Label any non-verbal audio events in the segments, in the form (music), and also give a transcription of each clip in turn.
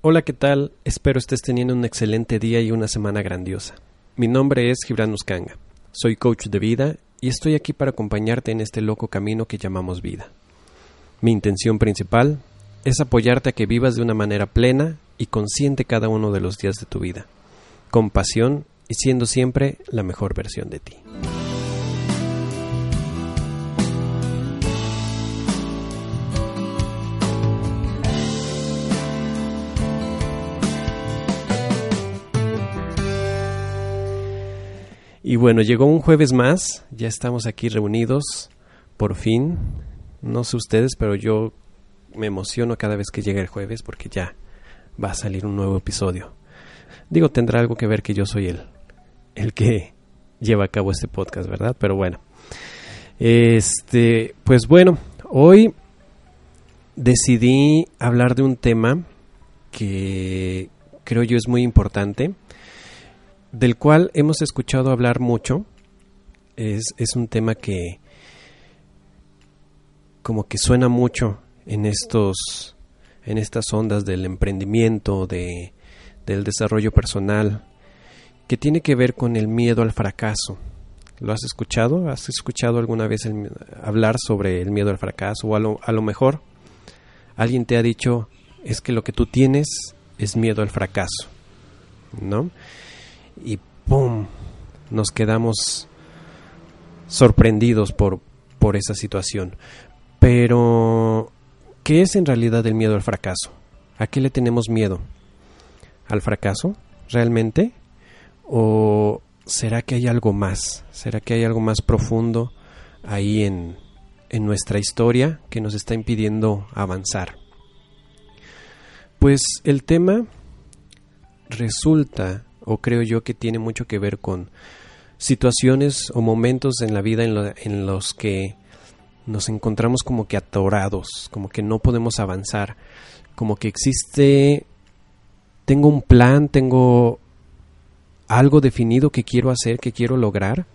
Hola, ¿qué tal? Espero estés teniendo un excelente día y una semana grandiosa. Mi nombre es Gibran Uskanga. Soy coach de vida y estoy aquí para acompañarte en este loco camino que llamamos vida. Mi intención principal es apoyarte a que vivas de una manera plena y consciente cada uno de los días de tu vida, con pasión y siendo siempre la mejor versión de ti. Y bueno, llegó un jueves más, ya estamos aquí reunidos, por fin. No sé ustedes, pero yo me emociono cada vez que llega el jueves porque ya va a salir un nuevo episodio. Digo, tendrá algo que ver que yo soy el, el que lleva a cabo este podcast, ¿verdad? Pero bueno. Este, pues bueno, hoy decidí hablar de un tema que creo yo es muy importante del cual hemos escuchado hablar mucho. Es, es, un tema que como que suena mucho en estos en estas ondas del emprendimiento, de, del desarrollo personal, que tiene que ver con el miedo al fracaso. ¿Lo has escuchado? ¿Has escuchado alguna vez hablar sobre el miedo al fracaso? O a lo, a lo mejor alguien te ha dicho, es que lo que tú tienes es miedo al fracaso, ¿no? Y ¡pum! Nos quedamos sorprendidos por, por esa situación. Pero, ¿qué es en realidad el miedo al fracaso? ¿A qué le tenemos miedo? ¿Al fracaso? ¿Realmente? ¿O será que hay algo más? ¿Será que hay algo más profundo ahí en, en nuestra historia que nos está impidiendo avanzar? Pues el tema resulta o creo yo que tiene mucho que ver con situaciones o momentos en la vida en, los que nos encontramos como que atorados, como que no podemos avanzar, como que existe, tengo un plan, tengo algo definido que quiero hacer, que quiero lograr,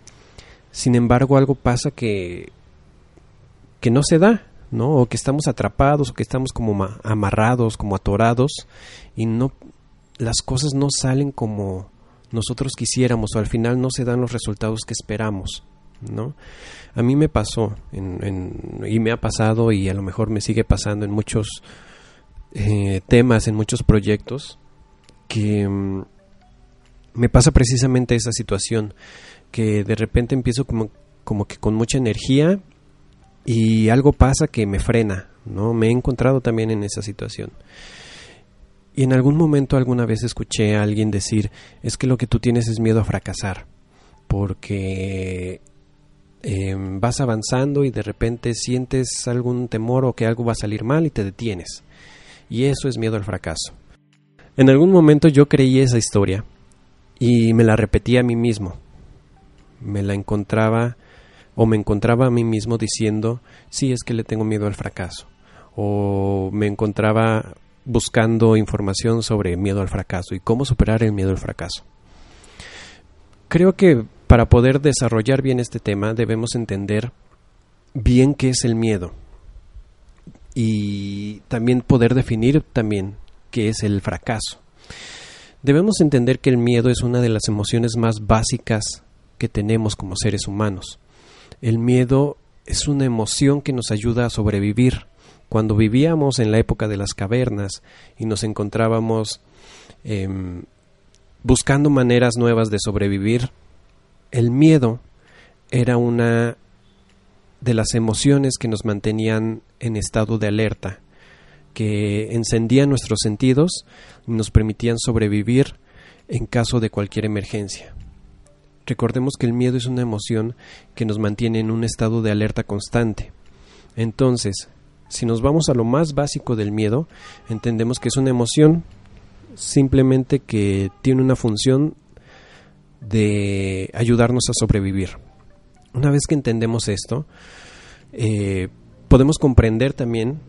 sin embargo algo pasa que, que no se da, ¿no? O que estamos atrapados, o que estamos como amarrados, como atorados, y no, las cosas no salen como nosotros quisiéramos o al final no se dan los resultados que esperamos. ¿no? A mí me pasó y me ha pasado y a lo mejor me sigue pasando en muchos eh, temas, en muchos proyectos, que mm, me pasa precisamente esa situación, que de repente empiezo como, como que con mucha energía y algo pasa que me frena, ¿no? Me he encontrado también en esa situación. Y en algún momento alguna vez escuché a alguien decir, es que lo que tú tienes es miedo a fracasar, porque em, vas avanzando y de repente sientes algún temor o que algo va a salir mal y te detienes. Y eso es miedo al fracaso. En algún momento yo creí esa historia y me la repetía a mí mismo. Me la encontraba o me encontraba a mí mismo diciendo, sí, es que le tengo miedo al fracaso. O me encontraba buscando información sobre miedo al fracaso y cómo superar el miedo al fracaso. Creo que para poder desarrollar bien este tema debemos entender bien qué es el miedo y también poder definir también qué es el fracaso. Debemos entender que el miedo es una de las emociones más básicas que tenemos como seres humanos. El miedo es una emoción que nos ayuda a sobrevivir, cuando vivíamos en la época de las cavernas y nos encontrábamos em, buscando maneras nuevas de sobrevivir, el miedo era una de las emociones que nos mantenían en estado de alerta, que encendían nuestros sentidos y nos permitían sobrevivir en caso de cualquier emergencia. Recordemos que el miedo es una emoción que nos mantiene en un estado de alerta constante. Entonces, si nos vamos a lo más básico del miedo, entendemos que es una emoción simplemente que tiene una función de ayudarnos a sobrevivir. Una vez que entendemos esto, eh, podemos comprender también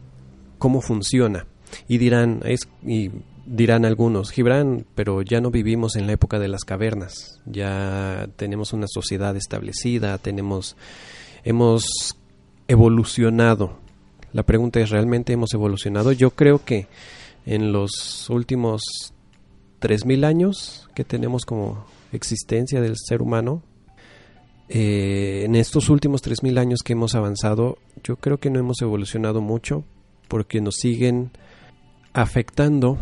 cómo funciona. Y dirán, y dirán algunos, Gibran, pero ya no vivimos en la época de las cavernas, ya tenemos una sociedad establecida, tenemos, hemos evolucionado la pregunta es, ¿realmente hemos evolucionado? Yo creo que en los últimos 3.000 años que tenemos como existencia del ser humano, eh, en estos últimos 3.000 años que hemos avanzado, yo creo que no hemos evolucionado mucho porque nos siguen afectando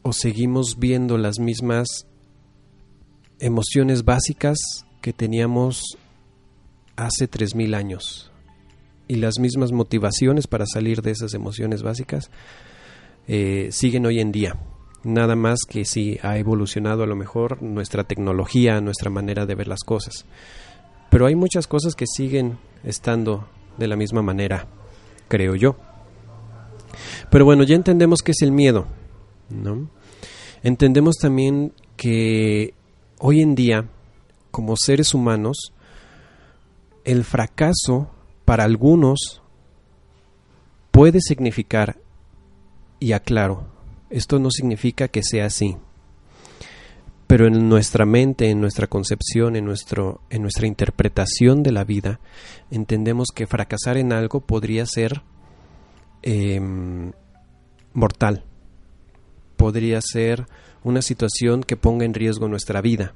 o seguimos viendo las mismas emociones básicas que teníamos hace 3.000 años y las mismas motivaciones para salir de esas emociones básicas eh, siguen hoy en día. Nada más que si ha evolucionado a lo mejor nuestra tecnología, nuestra manera de ver las cosas. Pero hay muchas cosas que siguen estando de la misma manera, creo yo. Pero bueno, ya entendemos qué es el miedo, ¿no? Entendemos también que hoy en día, como seres humanos, el fracaso para algunos puede significar, y aclaro, esto no significa que sea así, pero en nuestra mente, en nuestra concepción, en, nuestro, en nuestra interpretación de la vida, entendemos que fracasar en algo podría ser em, mortal, podría ser una situación que ponga en riesgo nuestra vida.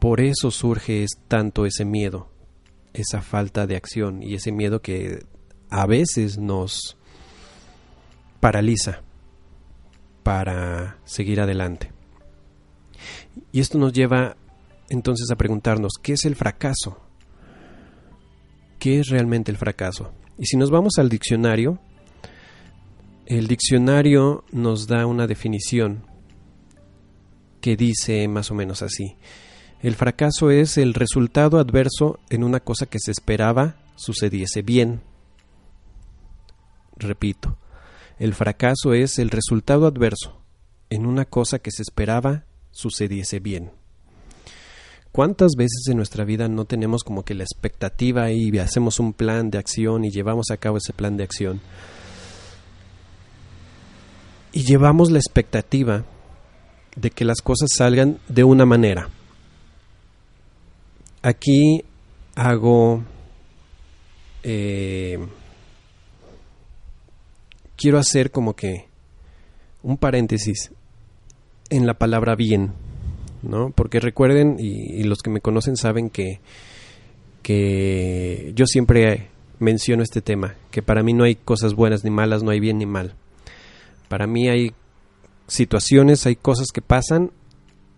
Por eso surge tanto ese miedo, esa falta de acción y ese miedo que a veces nos paraliza para seguir adelante. Y esto nos lleva entonces a preguntarnos, ¿qué es el fracaso? ¿Qué es realmente el fracaso? Y si nos vamos al diccionario, el diccionario nos da una definición que dice más o menos así. El fracaso es el resultado adverso en una cosa que se esperaba sucediese bien. Repito, el fracaso es el resultado adverso en una cosa que se esperaba sucediese bien. ¿Cuántas veces en nuestra vida no tenemos como que la expectativa y hacemos un plan de acción y llevamos a cabo ese plan de acción? Y llevamos la expectativa de que las cosas salgan de una manera. Aquí hago... Eh, quiero hacer como que un paréntesis en la palabra bien, ¿no? Porque recuerden, y, los que me conocen saben que, que yo siempre menciono este tema, que para mí no hay cosas buenas ni malas, no hay bien ni mal. Para mí hay situaciones, hay cosas que pasan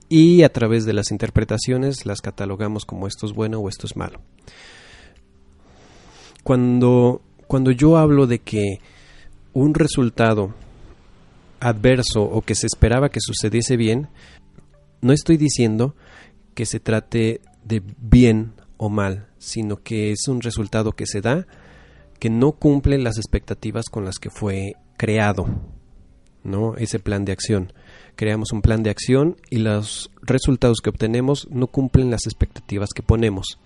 y a través de las interpretaciones las catalogamos como esto es bueno o esto es malo. Cuando, cuando yo hablo de que un resultado adverso o que se esperaba que sucediese bien, no estoy diciendo que se trate de bien o mal, sino que es un resultado que se da que no cumple las expectativas con las que fue creado. ¿no? ese plan de acción. Creamos un plan de acción y los resultados que obtenemos no cumplen las expectativas que ponemos.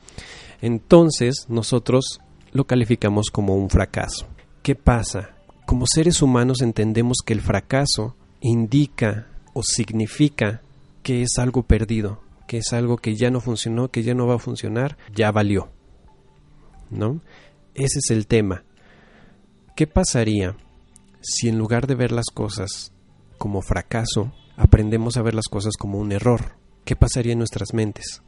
Entonces nosotros lo calificamos como un fracaso. ¿Qué pasa? Como seres humanos entendemos que el fracaso indica o significa que es algo perdido, que es algo que ya no funcionó, que ya no va a funcionar, ya valió. ¿No? Ese es el tema. ¿Qué pasaría si en lugar de ver las cosas como fracaso, aprendemos a ver las cosas como un error, ¿qué pasaría en nuestras mentes?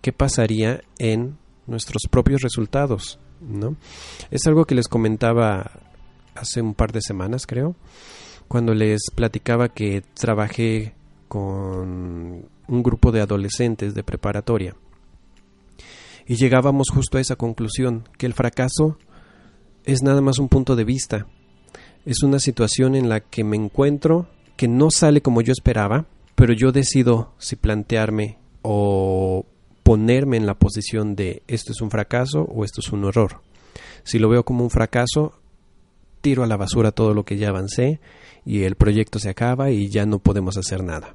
¿Qué pasaría en nuestros propios resultados? ¿no? Es algo que les comentaba hace un par de semanas, creo, cuando les platicaba que trabajé con un grupo de adolescentes de preparatoria. Y llegábamos justo a esa conclusión, que el fracaso es nada más un punto de vista, es una situación en la que me encuentro que no sale como yo esperaba, pero yo decido si plantearme o ponerme en la posición de esto es un fracaso o esto es un error. Si lo veo como un fracaso, tiro a la basura todo lo que ya avancé y el proyecto se acaba y ya no podemos hacer nada.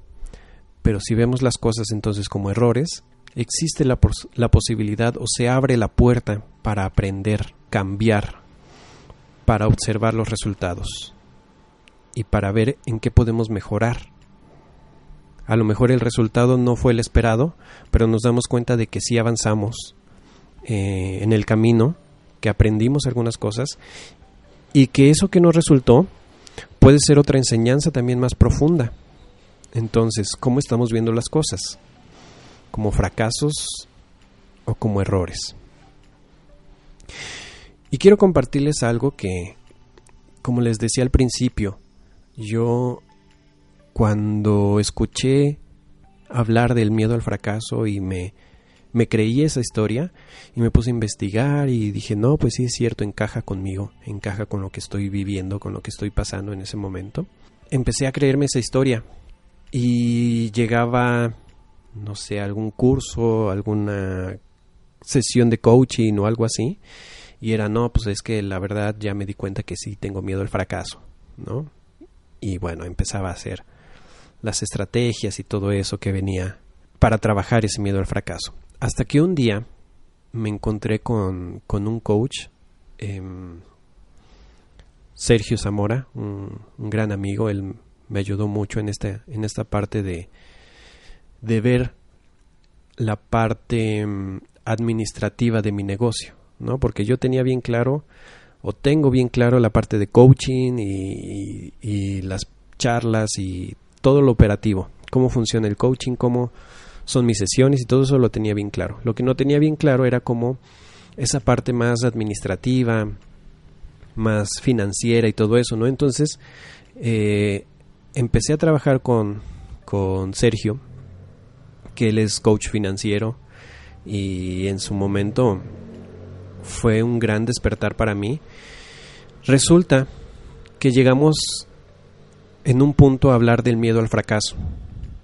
Pero si vemos las cosas entonces como errores, existe la, la posibilidad o se abre la puerta para aprender, cambiar, para observar los resultados y para ver en qué podemos mejorar. A lo mejor el resultado no fue el esperado, pero nos damos cuenta de que sí avanzamos eh, en el camino, que aprendimos algunas cosas y que eso que nos resultó puede ser otra enseñanza también más profunda. Entonces, ¿cómo estamos viendo las cosas? ¿Como fracasos o como errores? Y quiero compartirles algo que, como les decía al principio, yo cuando escuché hablar del miedo al fracaso y me, me creí esa historia y me puse a investigar y dije, no, pues sí es cierto, encaja conmigo, encaja con lo que estoy viviendo, con lo que estoy pasando en ese momento. Empecé a creerme esa historia y llegaba, no sé, algún curso, alguna sesión de coaching o algo así y era, no, pues es que la verdad ya me di cuenta que sí tengo miedo al fracaso, ¿no? Y bueno, empezaba a hacer las estrategias y todo eso que venía para trabajar ese miedo al fracaso. Hasta que un día me encontré con, con un coach, em, Sergio Zamora, un, gran amigo, él me ayudó mucho en, este, en esta parte de, de ver la parte em, administrativa de mi negocio, ¿no? Porque yo tenía bien claro, o tengo bien claro la parte de coaching y, y las charlas y todo lo operativo, cómo funciona el coaching, cómo son mis sesiones y todo eso lo tenía bien claro. Lo que no tenía bien claro era cómo esa parte más administrativa, más financiera y todo eso, ¿no? Entonces eh, empecé a trabajar con, con Sergio, que él es coach financiero y en su momento fue un gran despertar para mí. Resulta que llegamos en un punto a hablar del miedo al fracaso.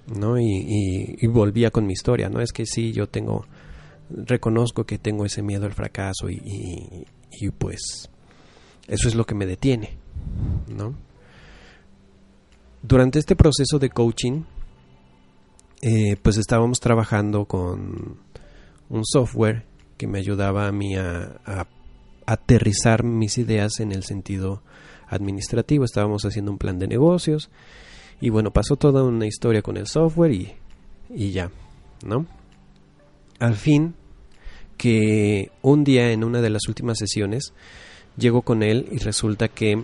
¿no? Y, volvía con mi historia, ¿no? Es que sí, yo tengo, reconozco que tengo ese miedo al fracaso y, pues eso es lo que me detiene, ¿no? Durante este proceso de coaching, eh, pues estábamos trabajando con un software que me ayudaba a mí a, aterrizar mis ideas en el sentido administrativo. Estábamos haciendo un plan de negocios y bueno, pasó toda una historia con el software y, y ya, ¿no? Al fin, que un día en una de las últimas sesiones llego con él y resulta que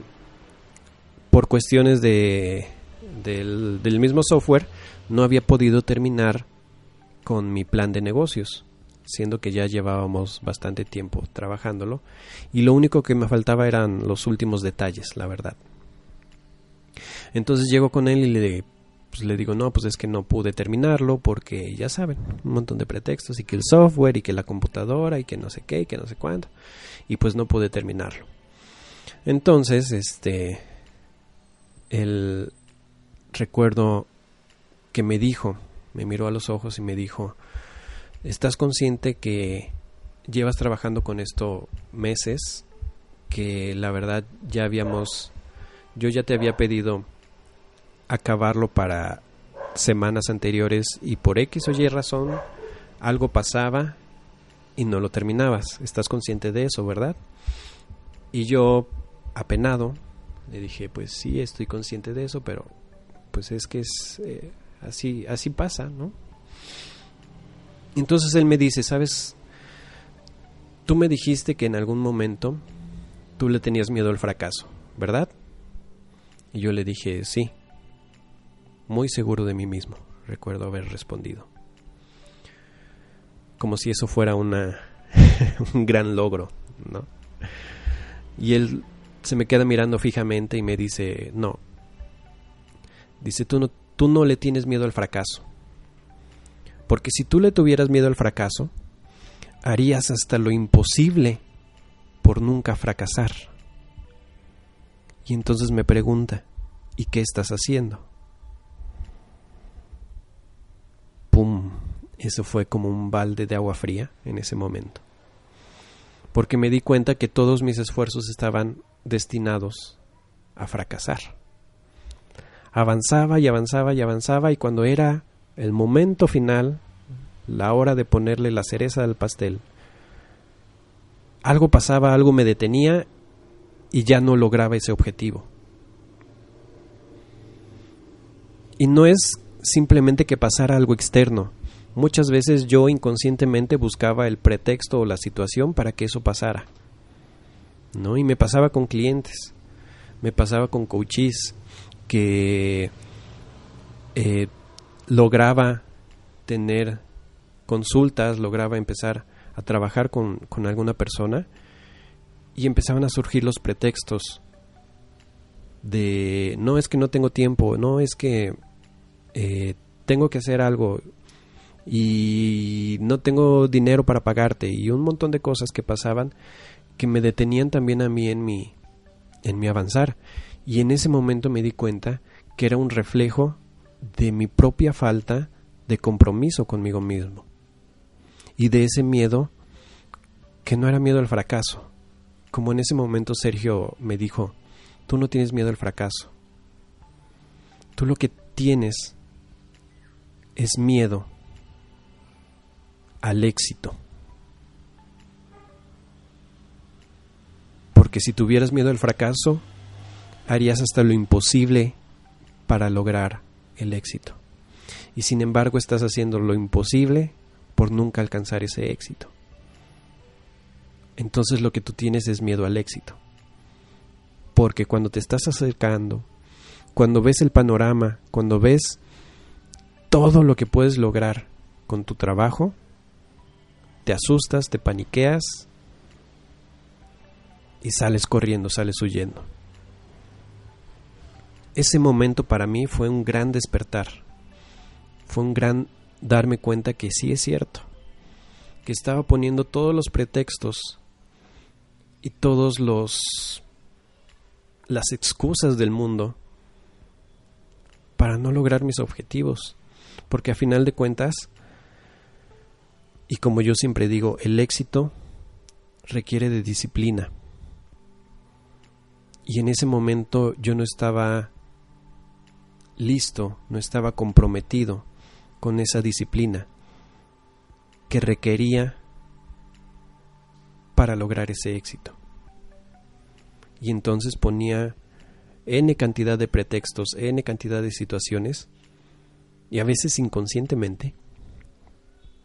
por cuestiones de, del, del mismo software no había podido terminar con mi plan de negocios siendo que ya llevábamos bastante tiempo trabajándolo y lo único que me faltaba eran los últimos detalles, la verdad. Entonces llego con él y le, pues, le digo, no, pues es que no pude terminarlo porque ya saben, un montón de pretextos y que el software y que la computadora y que no sé qué y que no sé cuánto y pues no pude terminarlo. Entonces, este, el recuerdo que me dijo, me miró a los ojos y me dijo, ¿estás consciente que llevas trabajando con esto meses? Que la verdad ya habíamos, yo ya te había pedido acabarlo para semanas anteriores y por X o Y razón algo pasaba y no lo terminabas. Estás consciente de eso, ¿verdad? Y yo, apenado, le dije, pues sí, estoy consciente de eso, pero pues es que es eh, así, así pasa, ¿no? Entonces él me dice, ¿sabes? Tú me dijiste que en algún momento tú le tenías miedo al fracaso, ¿verdad? Y yo le dije, sí, muy seguro de mí mismo, recuerdo haber respondido. Como si eso fuera una (laughs) un gran logro, ¿no? Y él se me queda mirando fijamente y me dice, no. Dice, tú no, tú no le tienes miedo al fracaso. Porque si tú le tuvieras miedo al fracaso, harías hasta lo imposible por nunca fracasar. Y entonces me pregunta, ¿y qué estás haciendo? ¡Pum! Eso fue como un balde de agua fría en ese momento. Porque me di cuenta que todos mis esfuerzos estaban destinados a fracasar. Avanzaba y avanzaba y avanzaba y cuando era el momento final, la hora de ponerle la cereza al pastel, algo pasaba, algo me detenía y ya no lograba ese objetivo. Y no es simplemente que pasara algo externo. Muchas veces yo inconscientemente buscaba el pretexto o la situación para que eso pasara. ¿No? Y me pasaba con clientes. me pasaba con coaches que eh, lograba tener consultas, lograba empezar a trabajar con, con alguna persona y empezaban a surgir los pretextos de no es que no tengo tiempo, no es que eh, tengo que hacer algo y no tengo dinero para pagarte y un montón de cosas que pasaban que me detenían también a mí en mi en mi avanzar. Y en ese momento me di cuenta que era un reflejo de mi propia falta de compromiso conmigo mismo y de ese miedo que no era miedo al fracaso como en ese momento Sergio me dijo tú no tienes miedo al fracaso tú lo que tienes es miedo al éxito. Porque si tuvieras miedo al fracaso, harías hasta lo imposible para lograr el éxito. Y sin embargo estás haciendo lo imposible por nunca alcanzar ese éxito. Entonces lo que tú tienes es miedo al éxito. Porque cuando te estás acercando, cuando ves el panorama, cuando ves todo lo que puedes lograr con tu trabajo, te asustas, te paniqueas y sales corriendo, sales huyendo. Ese momento para mí fue un gran despertar, fue un gran darme cuenta que sí es cierto, que estaba poniendo todos los pretextos y todos los las excusas del mundo para no lograr mis objetivos porque a final de cuentas, y como yo siempre digo, el éxito requiere de disciplina. Y en ese momento yo no estaba listo, no estaba comprometido con esa disciplina que requería para lograr ese éxito. Y entonces ponía n cantidad de pretextos, n cantidad de situaciones y a veces inconscientemente,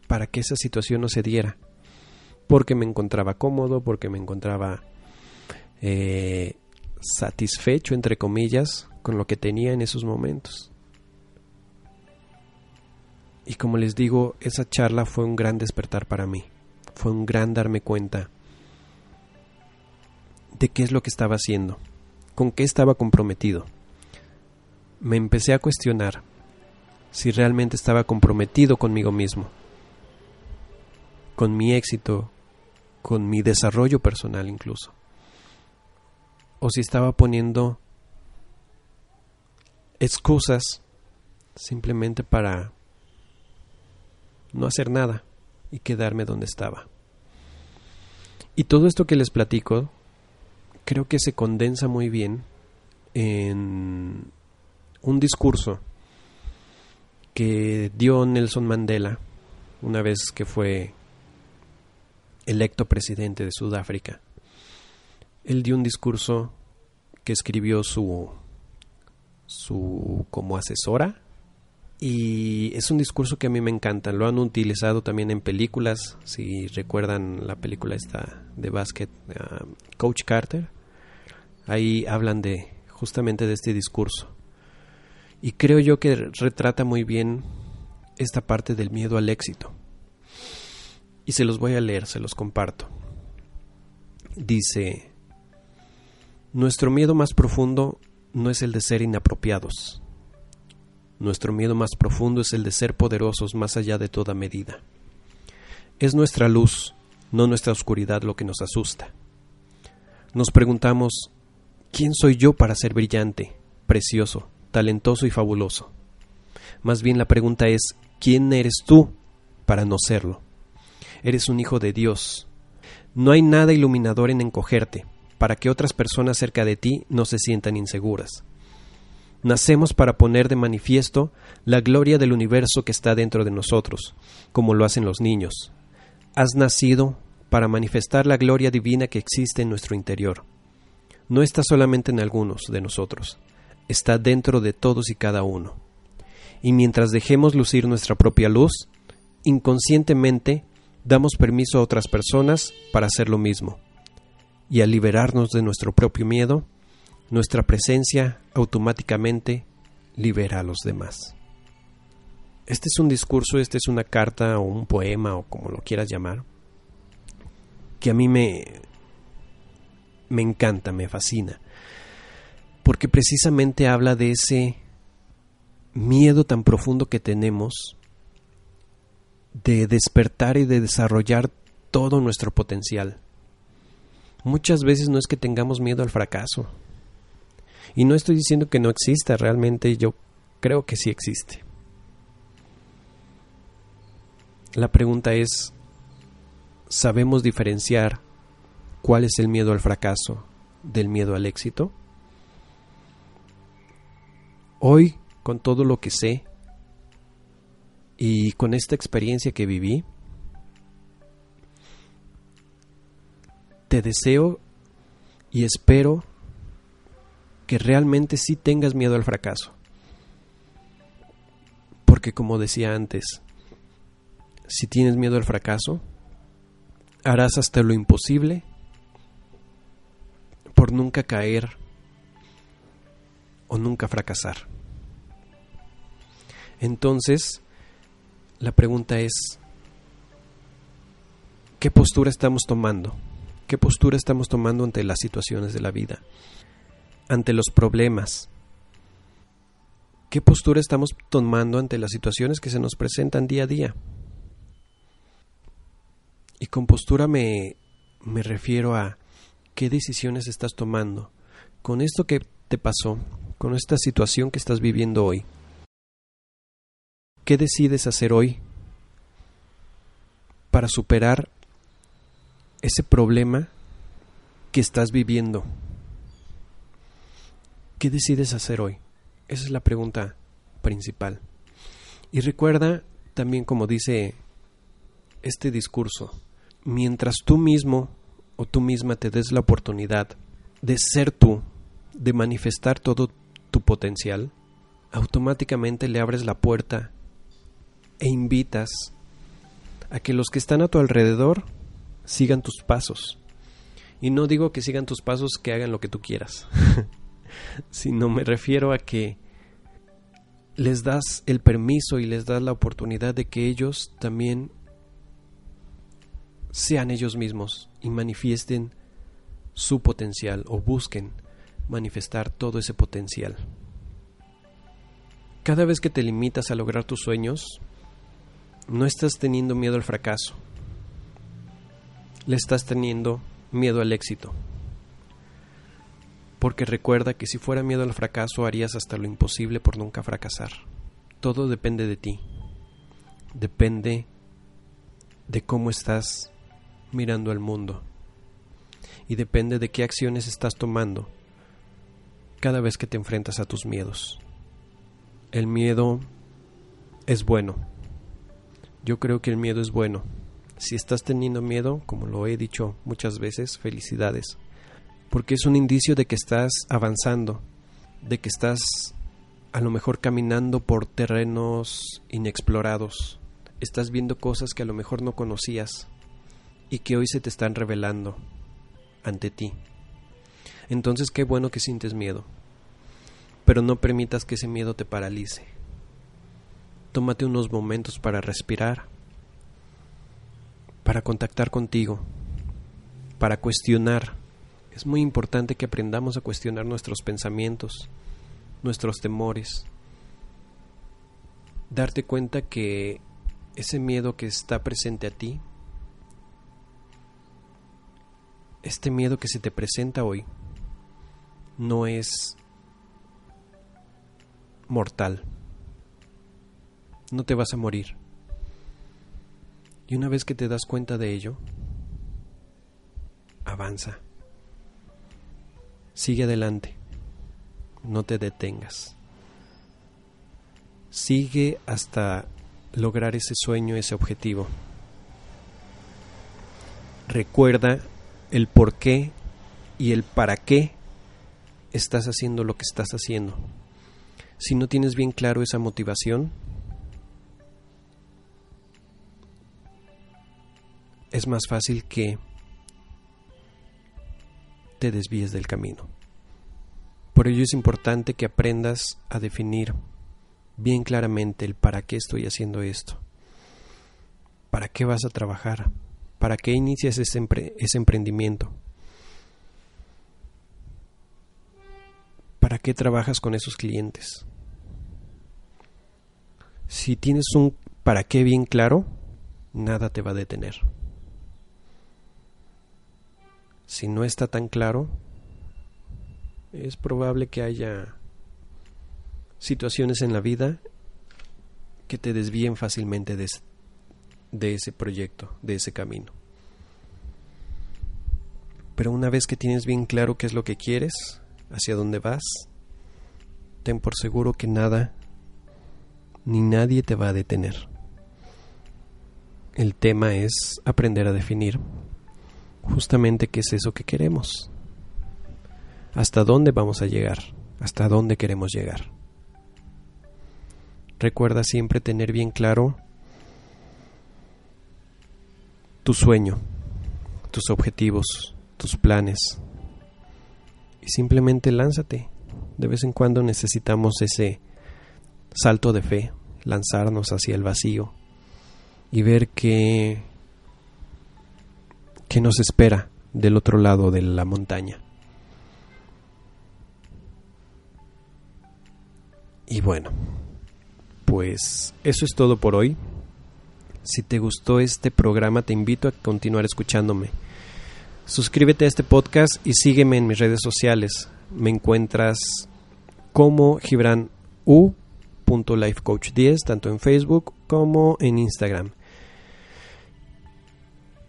para que esa situación no se diera, porque me encontraba cómodo, porque me encontraba eh, satisfecho, entre comillas, con lo que tenía en esos momentos. Y como les digo, esa charla fue un gran despertar para mí, fue un gran darme cuenta de qué es lo que estaba haciendo, con qué estaba comprometido. Me empecé a cuestionar si realmente estaba comprometido conmigo mismo, con mi éxito, con mi desarrollo personal incluso, o si estaba poniendo excusas simplemente para no hacer nada y quedarme donde estaba. Y todo esto que les platico creo que se condensa muy bien en un discurso que dio Nelson Mandela una vez que fue electo presidente de Sudáfrica. Él dio un discurso que escribió su su como asesora y es un discurso que a mí me encanta. Lo han utilizado también en películas. Si recuerdan la película esta de básquet, uh, Coach Carter, ahí hablan de justamente de este discurso. Y creo yo que retrata muy bien esta parte del miedo al éxito. Y se los voy a leer, se los comparto. Dice, nuestro miedo más profundo no es el de ser inapropiados. Nuestro miedo más profundo es el de ser poderosos más allá de toda medida. Es nuestra luz, no nuestra oscuridad lo que nos asusta. Nos preguntamos, ¿quién soy yo para ser brillante, precioso, talentoso y fabuloso. Más bien la pregunta es, ¿quién eres tú para no serlo? Eres un hijo de Dios. No hay nada iluminador en encogerte, para que otras personas cerca de ti no se sientan inseguras. Nacemos para poner de manifiesto la gloria del universo que está dentro de nosotros, como lo hacen los niños. Has nacido para manifestar la gloria divina que existe en nuestro interior. No está solamente en algunos de nosotros, está dentro de todos y cada uno. Y mientras dejemos lucir nuestra propia luz, inconscientemente damos permiso a otras personas para hacer lo mismo. Y al liberarnos de nuestro propio miedo, nuestra presencia automáticamente libera a los demás. Este es un discurso, este es una carta o un poema o como lo quieras llamar, que a mí me, me encanta, me fascina, porque precisamente habla de ese miedo tan profundo que tenemos de despertar y de desarrollar todo nuestro potencial. Muchas veces no es que tengamos miedo al fracaso. Y no estoy diciendo que no exista, realmente yo creo que sí existe. La pregunta es, ¿sabemos diferenciar cuál es el miedo al fracaso del miedo al éxito? Hoy, con todo lo que sé y con esta experiencia que viví, te deseo y espero que realmente sí tengas miedo al fracaso. Porque como decía antes, si tienes miedo al fracaso, harás hasta lo imposible por nunca caer o nunca fracasar. Entonces, la pregunta es, ¿qué postura estamos tomando? ¿Qué postura estamos tomando ante las situaciones de la vida? Ante los problemas. ¿Qué postura estamos tomando ante las situaciones que se nos presentan día a día? Y con postura me, me refiero a qué decisiones estás tomando con esto que te pasó, con esta situación que estás viviendo hoy. ¿Qué decides hacer hoy para superar ese problema que estás viviendo. ¿Qué decides hacer hoy? Esa es la pregunta principal. Y recuerda también como dice este discurso, mientras tú mismo o tú misma te des la oportunidad de ser tú, de manifestar todo tu potencial, automáticamente le abres la puerta e invitas a que los que están a tu alrededor sigan tus pasos. Y no digo que sigan tus pasos, que hagan lo que tú quieras, (laughs) sino me refiero a que les das el permiso y les das la oportunidad de que ellos también sean ellos mismos y manifiesten su potencial o busquen manifestar todo ese potencial. Cada vez que te limitas a lograr tus sueños, no estás teniendo miedo al fracaso, le estás teniendo miedo al éxito. Porque recuerda que si fuera miedo al fracaso harías hasta lo imposible por nunca fracasar. Todo depende de ti. Depende de cómo estás mirando al mundo. Y depende de qué acciones estás tomando cada vez que te enfrentas a tus miedos. El miedo es bueno. Yo creo que el miedo es bueno si estás teniendo miedo, como lo he dicho muchas veces, felicidades, porque es un indicio de que estás avanzando, de que estás a lo mejor caminando por terrenos inexplorados, estás viendo cosas que a lo mejor no conocías y que hoy se te están revelando ante ti. Entonces qué bueno que sientes miedo, pero no permitas que ese miedo te paralice. Tómate unos momentos para respirar para contactar contigo, para cuestionar. Es muy importante que aprendamos a cuestionar nuestros pensamientos, nuestros temores. Darte cuenta que ese miedo que está presente a ti, este miedo que se te presenta hoy, no es mortal. No te vas a morir. Y una vez que te das cuenta de ello, avanza. Sigue adelante. No te detengas. Sigue hasta lograr ese sueño, ese objetivo. Recuerda el por qué y el para qué estás haciendo lo que estás haciendo. Si no tienes bien claro esa motivación, es más fácil que te desvíes del camino. Por ello es importante que aprendas a definir bien claramente el para qué estoy haciendo esto, para qué vas a trabajar, para qué inicias ese, emprendimiento, para qué trabajas con esos clientes. Si tienes un para qué bien claro, nada te va a detener. Si no está tan claro, es probable que haya situaciones en la vida que te desvíen fácilmente de, ese proyecto, de ese camino. Pero una vez que tienes bien claro qué es lo que quieres, hacia dónde vas, ten por seguro que nada ni nadie te va a detener. El tema es aprender a definir justamente qué es eso que queremos hasta dónde vamos a llegar, hasta dónde queremos llegar. Recuerda siempre tener bien claro tu sueño, tus objetivos, tus planes. Y simplemente lánzate. De vez en cuando necesitamos ese salto de fe, lanzarnos hacia el vacío y ver qué, qué nos espera del otro lado de la montaña. Y bueno, pues eso es todo por hoy. Si te gustó este programa, te invito a continuar escuchándome. Suscríbete a este podcast y sígueme en mis redes sociales. Me encuentras como Gibran U. 10 tanto en Facebook como en Instagram.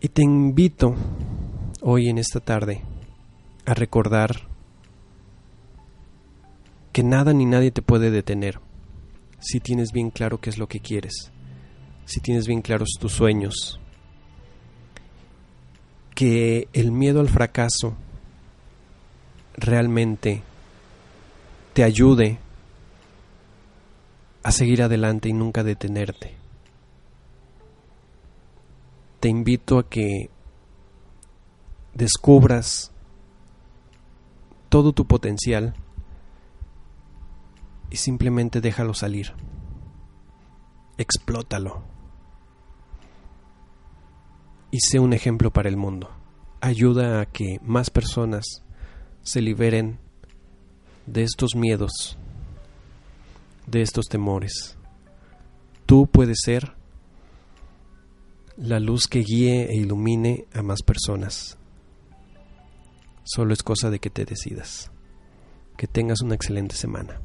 Y te invito hoy en esta tarde a recordar que nada ni nadie te puede detener si tienes bien claro qué es lo que quieres, si tienes bien claros tus sueños, que el miedo al fracaso realmente te ayude a seguir adelante y nunca detenerte. Te invito a que descubras todo tu potencial y simplemente déjalo salir. Explótalo. Y sé un ejemplo para el mundo. Ayuda a que más personas se liberen de estos miedos, de estos temores. Tú puedes ser la luz que guíe e ilumine a más personas. Solo es cosa de que te decidas. Que tengas una excelente semana.